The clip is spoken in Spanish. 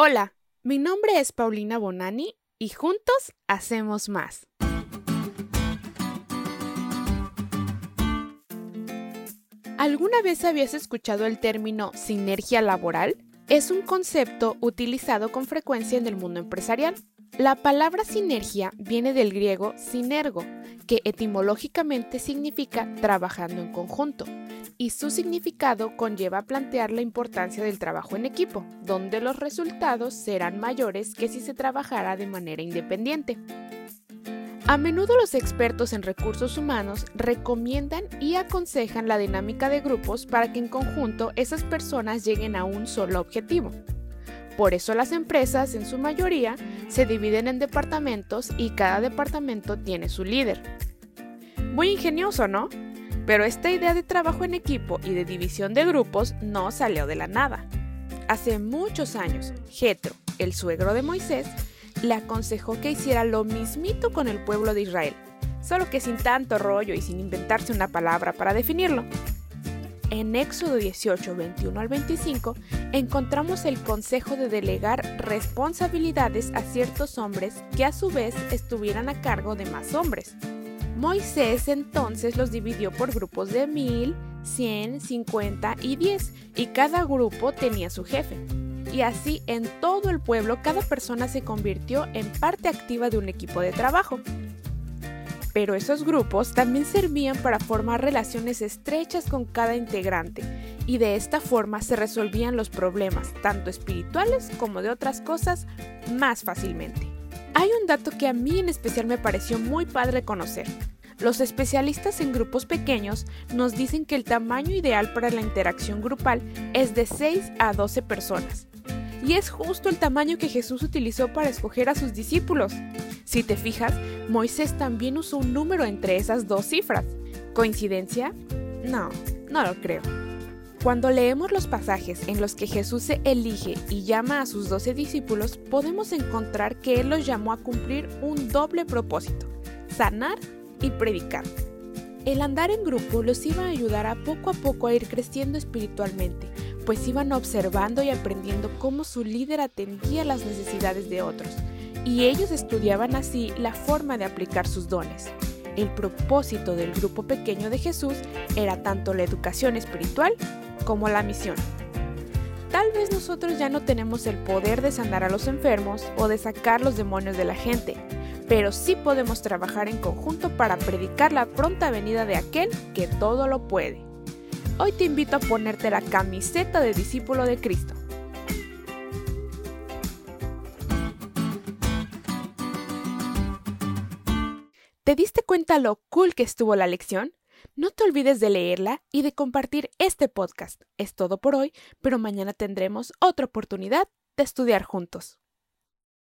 Hola, mi nombre es Paulina Bonani y juntos hacemos más. ¿Alguna vez habías escuchado el término sinergia laboral? Es un concepto utilizado con frecuencia en el mundo empresarial. La palabra sinergia viene del griego sinergo, que etimológicamente significa trabajando en conjunto, y su significado conlleva plantear la importancia del trabajo en equipo, donde los resultados serán mayores que si se trabajara de manera independiente. A menudo los expertos en recursos humanos recomiendan y aconsejan la dinámica de grupos para que en conjunto esas personas lleguen a un solo objetivo. Por eso las empresas, en su mayoría, se dividen en departamentos y cada departamento tiene su líder. Muy ingenioso, ¿no? Pero esta idea de trabajo en equipo y de división de grupos no salió de la nada. Hace muchos años, Jetro, el suegro de Moisés, le aconsejó que hiciera lo mismito con el pueblo de Israel, solo que sin tanto rollo y sin inventarse una palabra para definirlo. En Éxodo 18, 21 al 25, encontramos el consejo de delegar responsabilidades a ciertos hombres que a su vez estuvieran a cargo de más hombres. Moisés entonces los dividió por grupos de mil, cien, cincuenta y diez, y cada grupo tenía su jefe y así en todo el pueblo cada persona se convirtió en parte activa de un equipo de trabajo. Pero esos grupos también servían para formar relaciones estrechas con cada integrante y de esta forma se resolvían los problemas, tanto espirituales como de otras cosas, más fácilmente. Hay un dato que a mí en especial me pareció muy padre conocer. Los especialistas en grupos pequeños nos dicen que el tamaño ideal para la interacción grupal es de 6 a 12 personas, y es justo el tamaño que Jesús utilizó para escoger a sus discípulos. Si te fijas, Moisés también usó un número entre esas dos cifras. ¿Coincidencia? No, no lo creo. Cuando leemos los pasajes en los que Jesús se elige y llama a sus doce discípulos, podemos encontrar que Él los llamó a cumplir un doble propósito, sanar y predicar. El andar en grupo los iba a ayudar a poco a poco a ir creciendo espiritualmente, pues iban observando y aprendiendo cómo su líder atendía las necesidades de otros, y ellos estudiaban así la forma de aplicar sus dones. El propósito del grupo pequeño de Jesús era tanto la educación espiritual como la misión. Tal vez nosotros ya no tenemos el poder de sanar a los enfermos o de sacar los demonios de la gente, pero sí podemos trabajar en conjunto para predicar la pronta venida de aquel que todo lo puede. Hoy te invito a ponerte la camiseta de discípulo de Cristo. ¿Te diste cuenta lo cool que estuvo la lección? No te olvides de leerla y de compartir este podcast. Es todo por hoy, pero mañana tendremos otra oportunidad de estudiar juntos.